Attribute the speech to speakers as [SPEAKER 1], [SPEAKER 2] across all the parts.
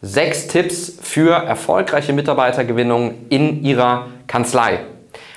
[SPEAKER 1] Sechs Tipps für erfolgreiche Mitarbeitergewinnung in Ihrer Kanzlei.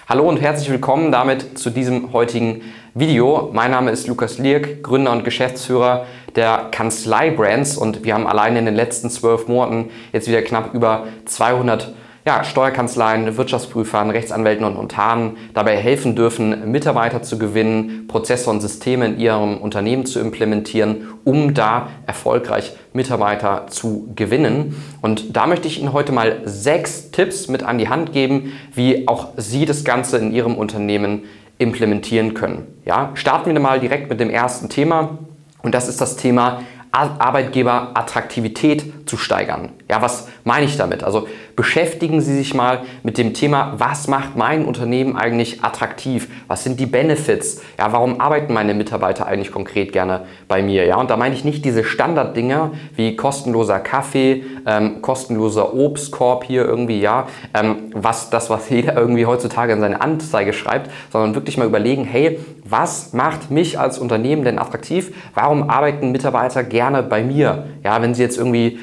[SPEAKER 1] Hallo und herzlich willkommen damit zu diesem heutigen Video. Mein Name ist Lukas Lierk, Gründer und Geschäftsführer der Kanzlei Brands und wir haben allein in den letzten zwölf Monaten jetzt wieder knapp über 200 ja, Steuerkanzleien, Wirtschaftsprüfern, Rechtsanwälten und Nontaren dabei helfen dürfen, Mitarbeiter zu gewinnen, Prozesse und Systeme in ihrem Unternehmen zu implementieren, um da erfolgreich Mitarbeiter zu gewinnen. Und da möchte ich Ihnen heute mal sechs Tipps mit an die Hand geben, wie auch Sie das Ganze in Ihrem Unternehmen implementieren können. Ja, starten wir mal direkt mit dem ersten Thema und das ist das Thema Arbeitgeberattraktivität zu steigern. Ja, was meine ich damit? Also beschäftigen Sie sich mal mit dem Thema, was macht mein Unternehmen eigentlich attraktiv? Was sind die Benefits? Ja, warum arbeiten meine Mitarbeiter eigentlich konkret gerne bei mir? Ja, und da meine ich nicht diese Standarddinge wie kostenloser Kaffee, ähm, kostenloser Obstkorb hier irgendwie, ja, ähm, was das, was jeder irgendwie heutzutage in seine Anzeige schreibt, sondern wirklich mal überlegen, hey, was macht mich als Unternehmen denn attraktiv? Warum arbeiten Mitarbeiter gerne bei mir? Ja, wenn sie jetzt irgendwie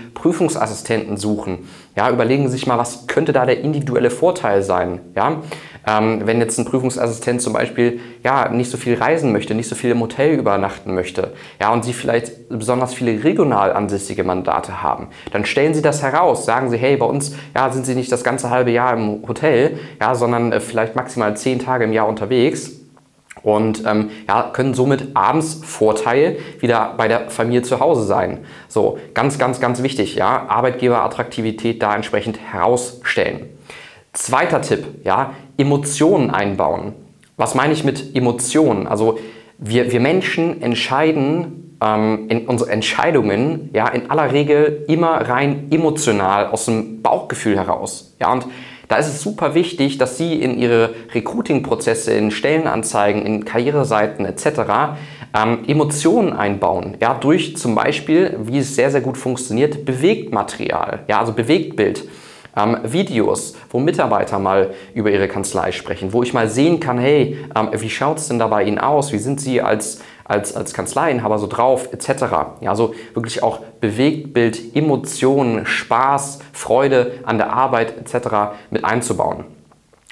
[SPEAKER 1] Prüfungsassistenten suchen, ja, überlegen Sie sich mal, was könnte da der individuelle Vorteil sein? Ja, ähm, wenn jetzt ein Prüfungsassistent zum Beispiel ja, nicht so viel reisen möchte, nicht so viel im Hotel übernachten möchte, ja, und Sie vielleicht besonders viele regional ansässige Mandate haben, dann stellen Sie das heraus. Sagen Sie, hey, bei uns ja, sind Sie nicht das ganze halbe Jahr im Hotel, ja, sondern äh, vielleicht maximal zehn Tage im Jahr unterwegs und ähm, ja, können somit abends Vorteil wieder bei der Familie zu Hause sein. So, ganz, ganz, ganz wichtig, ja, Arbeitgeberattraktivität da entsprechend herausstellen. Zweiter Tipp, ja, Emotionen einbauen. Was meine ich mit Emotionen? Also wir, wir Menschen entscheiden ähm, in unsere Entscheidungen ja in aller Regel immer rein emotional aus dem Bauchgefühl heraus. Ja, und da ist es super wichtig, dass Sie in Ihre Recruiting-Prozesse, in Stellenanzeigen, in Karriereseiten etc. Ähm, Emotionen einbauen. Ja, durch zum Beispiel, wie es sehr, sehr gut funktioniert, Bewegtmaterial, ja, also Bewegtbild. Ähm, Videos, wo Mitarbeiter mal über ihre Kanzlei sprechen, wo ich mal sehen kann, hey, ähm, wie schaut es denn da bei Ihnen aus? Wie sind Sie als als, als Kanzleiinhaber so drauf, etc. Ja, also wirklich auch Bewegtbild, Emotionen, Spaß, Freude an der Arbeit etc. mit einzubauen.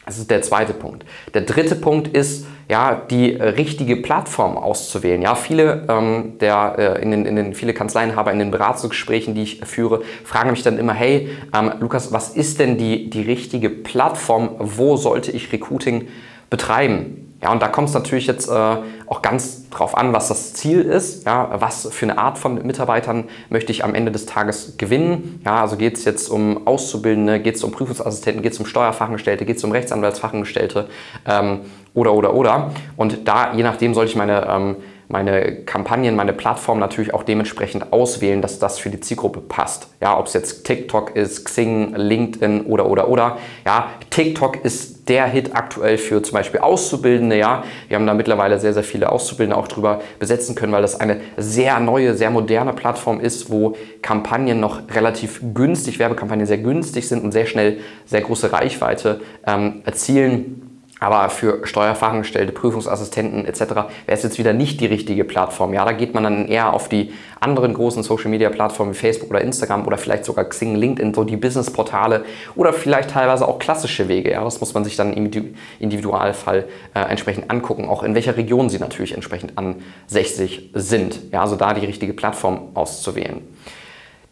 [SPEAKER 1] Das ist der zweite Punkt. Der dritte Punkt ist, ja, die richtige Plattform auszuwählen. Ja, viele ähm, der äh, in den, in den viele Kanzleienhaber in den Beratungsgesprächen, die ich führe, fragen mich dann immer: Hey, ähm, Lukas, was ist denn die die richtige Plattform? Wo sollte ich Recruiting betreiben? Ja, und da kommt es natürlich jetzt äh, auch ganz drauf an, was das Ziel ist. Ja, was für eine Art von Mitarbeitern möchte ich am Ende des Tages gewinnen? Ja, also geht es jetzt um Auszubildende, geht es um Prüfungsassistenten, geht es um Steuerfachangestellte, geht es um Rechtsanwaltsfachangestellte ähm, oder, oder, oder. Und da, je nachdem, sollte ich meine ähm, meine Kampagnen, meine Plattform natürlich auch dementsprechend auswählen, dass das für die Zielgruppe passt. Ja, ob es jetzt TikTok ist, Xing, LinkedIn oder oder oder. Ja, TikTok ist der Hit aktuell für zum Beispiel Auszubildende. Ja, wir haben da mittlerweile sehr sehr viele Auszubildende auch drüber besetzen können, weil das eine sehr neue, sehr moderne Plattform ist, wo Kampagnen noch relativ günstig, Werbekampagnen sehr günstig sind und sehr schnell sehr große Reichweite ähm, erzielen. Aber für Steuerfachangestellte, Prüfungsassistenten etc. wäre es jetzt wieder nicht die richtige Plattform. Ja, da geht man dann eher auf die anderen großen Social Media Plattformen wie Facebook oder Instagram oder vielleicht sogar Xing, LinkedIn, so die Business-Portale oder vielleicht teilweise auch klassische Wege. Ja, das muss man sich dann im Individualfall äh, entsprechend angucken, auch in welcher Region sie natürlich entsprechend ansässig sind. Ja, also da die richtige Plattform auszuwählen.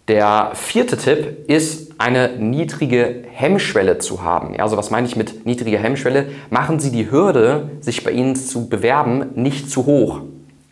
[SPEAKER 1] Der vierte Tipp ist, eine niedrige Hemmschwelle zu haben. Also was meine ich mit niedriger Hemmschwelle? Machen Sie die Hürde, sich bei Ihnen zu bewerben, nicht zu hoch.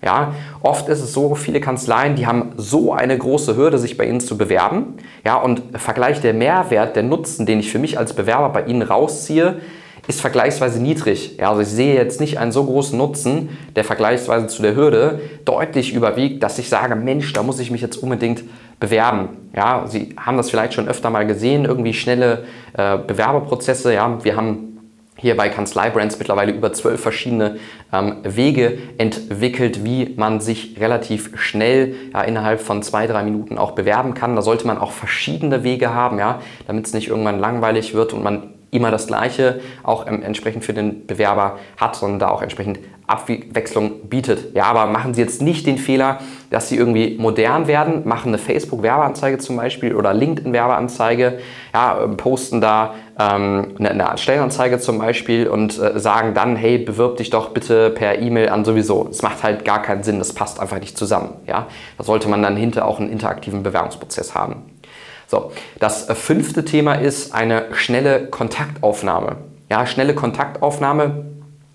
[SPEAKER 1] Ja, oft ist es so, viele Kanzleien, die haben so eine große Hürde, sich bei Ihnen zu bewerben. Ja, und Vergleich der Mehrwert, der Nutzen, den ich für mich als Bewerber bei Ihnen rausziehe, ist vergleichsweise niedrig. Ja, also ich sehe jetzt nicht einen so großen Nutzen, der vergleichsweise zu der Hürde deutlich überwiegt, dass ich sage, Mensch, da muss ich mich jetzt unbedingt bewerben. Ja, Sie haben das vielleicht schon öfter mal gesehen, irgendwie schnelle äh, Bewerberprozesse. Ja, wir haben hier bei Kanzlei Brands mittlerweile über zwölf verschiedene ähm, Wege entwickelt, wie man sich relativ schnell ja, innerhalb von zwei, drei Minuten auch bewerben kann. Da sollte man auch verschiedene Wege haben, ja, damit es nicht irgendwann langweilig wird und man immer das Gleiche auch ähm, entsprechend für den Bewerber hat, sondern da auch entsprechend Abwechslung bietet. Ja, aber machen Sie jetzt nicht den Fehler, dass Sie irgendwie modern werden, machen eine Facebook-Werbeanzeige zum Beispiel oder LinkedIn-Werbeanzeige, ja, posten da ähm, eine, eine Stellenanzeige zum Beispiel und äh, sagen dann, hey, bewirb dich doch bitte per E-Mail an sowieso. Das macht halt gar keinen Sinn, das passt einfach nicht zusammen. Ja? Da sollte man dann hinter auch einen interaktiven Bewerbungsprozess haben. So, das äh, fünfte Thema ist eine schnelle Kontaktaufnahme. Ja, schnelle Kontaktaufnahme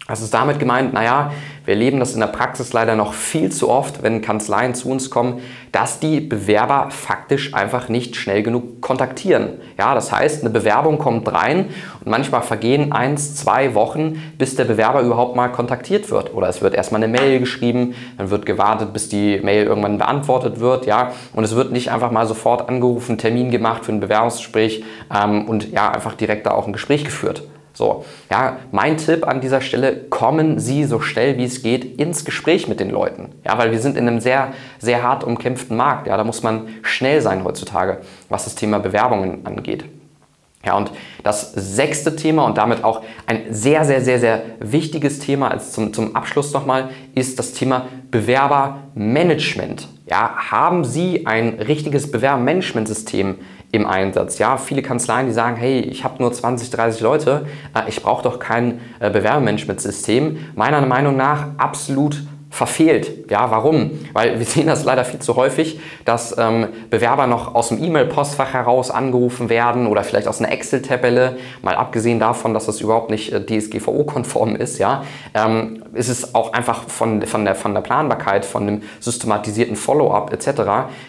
[SPEAKER 1] was ist damit gemeint? Naja, wir erleben das in der Praxis leider noch viel zu oft, wenn Kanzleien zu uns kommen, dass die Bewerber faktisch einfach nicht schnell genug kontaktieren. Ja, das heißt, eine Bewerbung kommt rein und manchmal vergehen eins, zwei Wochen, bis der Bewerber überhaupt mal kontaktiert wird. Oder es wird erstmal eine Mail geschrieben, dann wird gewartet, bis die Mail irgendwann beantwortet wird. Ja, und es wird nicht einfach mal sofort angerufen, Termin gemacht für ein Bewerbungsgespräch ähm, und ja, einfach direkt da auch ein Gespräch geführt. So, ja, mein Tipp an dieser Stelle, kommen Sie so schnell wie es geht ins Gespräch mit den Leuten. Ja, weil wir sind in einem sehr, sehr hart umkämpften Markt. Ja, da muss man schnell sein heutzutage, was das Thema Bewerbungen angeht. Ja, und das sechste Thema und damit auch ein sehr, sehr, sehr, sehr wichtiges Thema als zum, zum Abschluss nochmal ist das Thema Bewerbermanagement. Ja, haben Sie ein richtiges Bewerbermanagementsystem im Einsatz. Ja, viele Kanzleien, die sagen, hey, ich habe nur 20, 30 Leute, äh, ich brauche doch kein äh, Bewerbermanagementsystem. Meiner Meinung nach absolut verfehlt. Ja, warum? Weil wir sehen das leider viel zu häufig, dass ähm, Bewerber noch aus dem E-Mail-Postfach heraus angerufen werden oder vielleicht aus einer Excel-Tabelle. Mal abgesehen davon, dass das überhaupt nicht äh, DSGVO-konform ist, ja, ähm, ist es auch einfach von, von, der, von der Planbarkeit, von dem systematisierten Follow-up etc.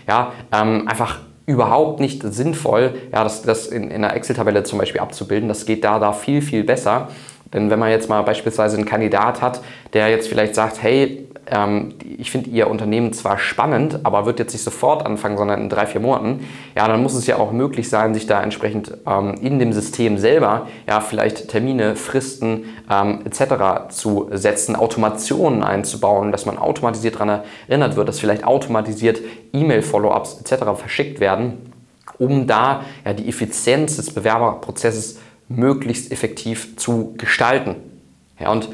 [SPEAKER 1] Ja, ähm, einfach überhaupt nicht sinnvoll, ja, das, das in, in einer Excel-Tabelle zum Beispiel abzubilden. Das geht da, da viel, viel besser. Denn wenn man jetzt mal beispielsweise einen Kandidat hat, der jetzt vielleicht sagt, hey, ähm, ich finde Ihr Unternehmen zwar spannend, aber wird jetzt nicht sofort anfangen, sondern in drei, vier Monaten, ja, dann muss es ja auch möglich sein, sich da entsprechend ähm, in dem System selber ja vielleicht Termine, Fristen ähm, etc. zu setzen, Automationen einzubauen, dass man automatisiert daran erinnert wird, dass vielleicht automatisiert E-Mail-Follow-ups etc. verschickt werden, um da ja, die Effizienz des Bewerberprozesses möglichst effektiv zu gestalten. Ja, und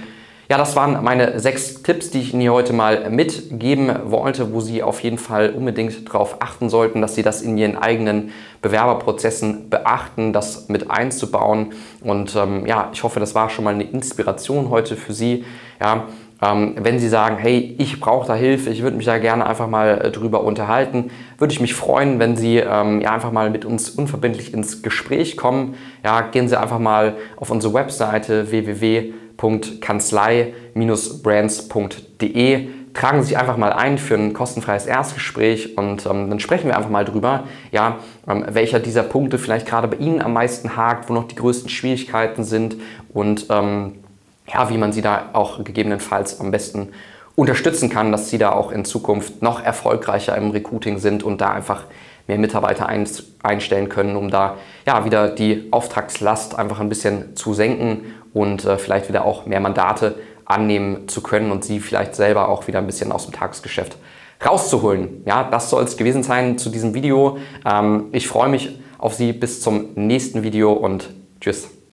[SPEAKER 1] ja, das waren meine sechs Tipps, die ich Ihnen heute mal mitgeben wollte, wo Sie auf jeden Fall unbedingt darauf achten sollten, dass Sie das in Ihren eigenen Bewerberprozessen beachten, das mit einzubauen. Und ähm, ja, ich hoffe, das war schon mal eine Inspiration heute für Sie. Ja, ähm, wenn Sie sagen, hey, ich brauche da Hilfe, ich würde mich da gerne einfach mal äh, drüber unterhalten, würde ich mich freuen, wenn Sie ähm, ja, einfach mal mit uns unverbindlich ins Gespräch kommen. Ja, gehen Sie einfach mal auf unsere Webseite www www.kanzlei-brands.de. Tragen Sie sich einfach mal ein für ein kostenfreies Erstgespräch und ähm, dann sprechen wir einfach mal drüber, ja, ähm, welcher dieser Punkte vielleicht gerade bei Ihnen am meisten hakt, wo noch die größten Schwierigkeiten sind und ähm, ja, wie man Sie da auch gegebenenfalls am besten unterstützen kann, dass Sie da auch in Zukunft noch erfolgreicher im Recruiting sind und da einfach mehr Mitarbeiter einstellen können, um da ja wieder die Auftragslast einfach ein bisschen zu senken und äh, vielleicht wieder auch mehr Mandate annehmen zu können und sie vielleicht selber auch wieder ein bisschen aus dem Tagesgeschäft rauszuholen. Ja, das soll es gewesen sein zu diesem Video. Ähm, ich freue mich auf Sie bis zum nächsten Video und tschüss.